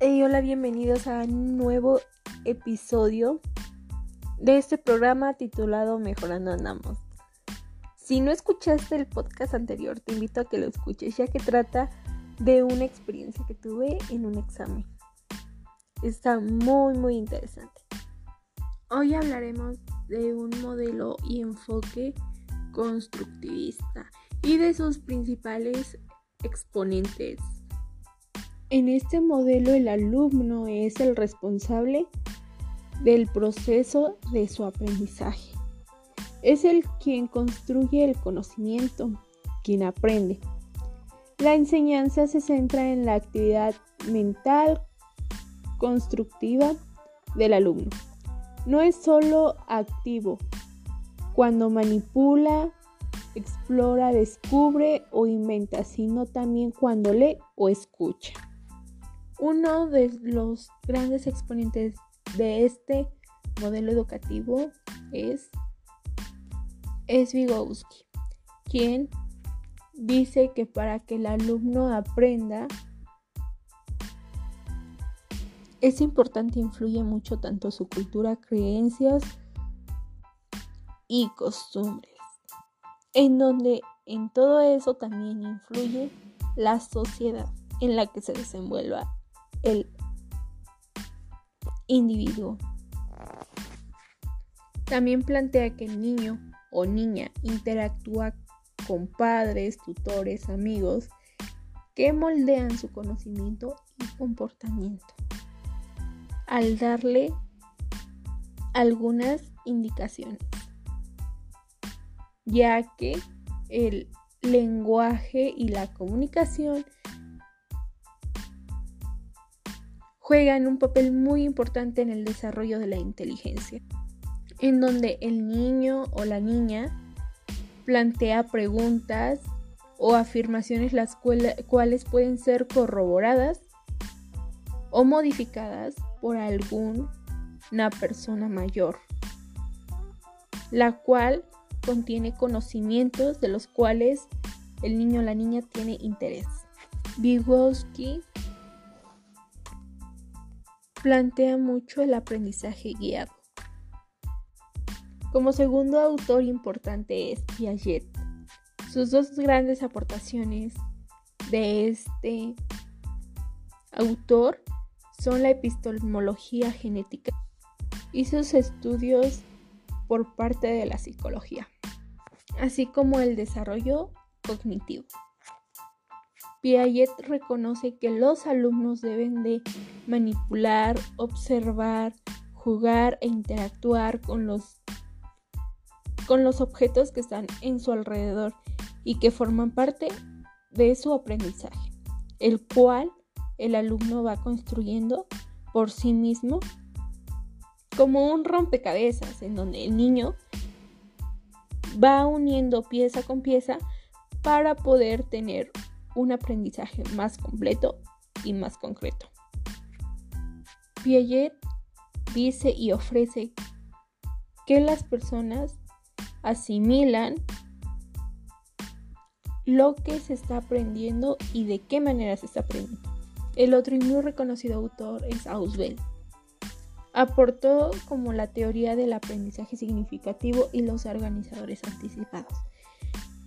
hola, bienvenidos a un nuevo episodio de este programa titulado Mejorando Andamos. Si no escuchaste el podcast anterior, te invito a que lo escuches, ya que trata de una experiencia que tuve en un examen. Está muy, muy interesante. Hoy hablaremos de un modelo y enfoque constructivista y de sus principales exponentes. En este modelo el alumno es el responsable del proceso de su aprendizaje. Es el quien construye el conocimiento, quien aprende. La enseñanza se centra en la actividad mental constructiva del alumno. No es solo activo cuando manipula, explora, descubre o inventa, sino también cuando lee o escucha. Uno de los grandes exponentes de este modelo educativo es, es quien dice que para que el alumno aprenda es importante, influye mucho tanto su cultura, creencias y costumbres, en donde en todo eso también influye la sociedad en la que se desenvuelva el individuo. También plantea que el niño o niña interactúa con padres, tutores, amigos que moldean su conocimiento y comportamiento al darle algunas indicaciones, ya que el lenguaje y la comunicación juegan un papel muy importante en el desarrollo de la inteligencia, en donde el niño o la niña plantea preguntas o afirmaciones las cuales pueden ser corroboradas o modificadas por alguna persona mayor, la cual contiene conocimientos de los cuales el niño o la niña tiene interés. Vygotsky plantea mucho el aprendizaje guiado. Como segundo autor importante es Piaget. Sus dos grandes aportaciones de este autor son la epistemología genética y sus estudios por parte de la psicología, así como el desarrollo cognitivo. Piaget reconoce que los alumnos deben de manipular, observar, jugar e interactuar con los, con los objetos que están en su alrededor y que forman parte de su aprendizaje, el cual el alumno va construyendo por sí mismo como un rompecabezas en donde el niño va uniendo pieza con pieza para poder tener un aprendizaje más completo y más concreto. Piaget dice y ofrece que las personas asimilan lo que se está aprendiendo y de qué manera se está aprendiendo. El otro y muy reconocido autor es Auswell. Aportó como la teoría del aprendizaje significativo y los organizadores anticipados.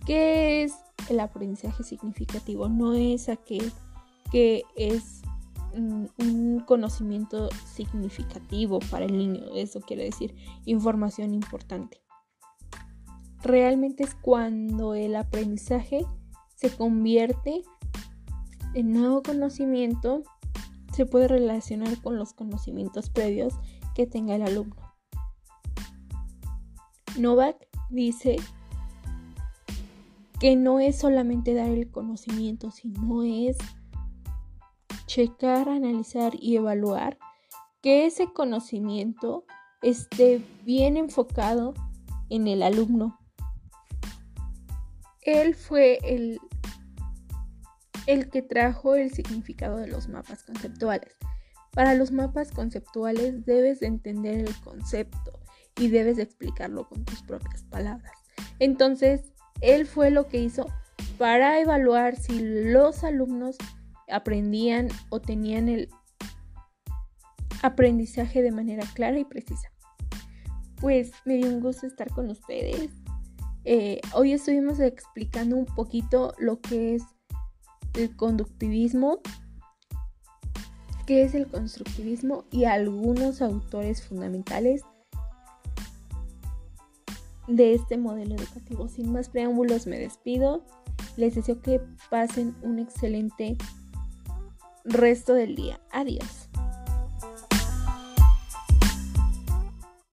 ¿Qué es el aprendizaje significativo? No es aquel que es mm, un conocimiento significativo para el niño, eso quiere decir información importante. Realmente es cuando el aprendizaje se convierte en nuevo conocimiento, se puede relacionar con los conocimientos previos que tenga el alumno. Novak dice que no es solamente dar el conocimiento, sino es checar, analizar y evaluar que ese conocimiento esté bien enfocado en el alumno. Él fue el, el que trajo el significado de los mapas conceptuales. Para los mapas conceptuales debes de entender el concepto y debes de explicarlo con tus propias palabras. Entonces, él fue lo que hizo para evaluar si los alumnos aprendían o tenían el aprendizaje de manera clara y precisa. Pues me dio un gusto estar con ustedes. Eh, hoy estuvimos explicando un poquito lo que es el conductivismo, qué es el constructivismo y algunos autores fundamentales de este modelo educativo. Sin más preámbulos me despido. Les deseo que pasen un excelente resto del día. Adiós.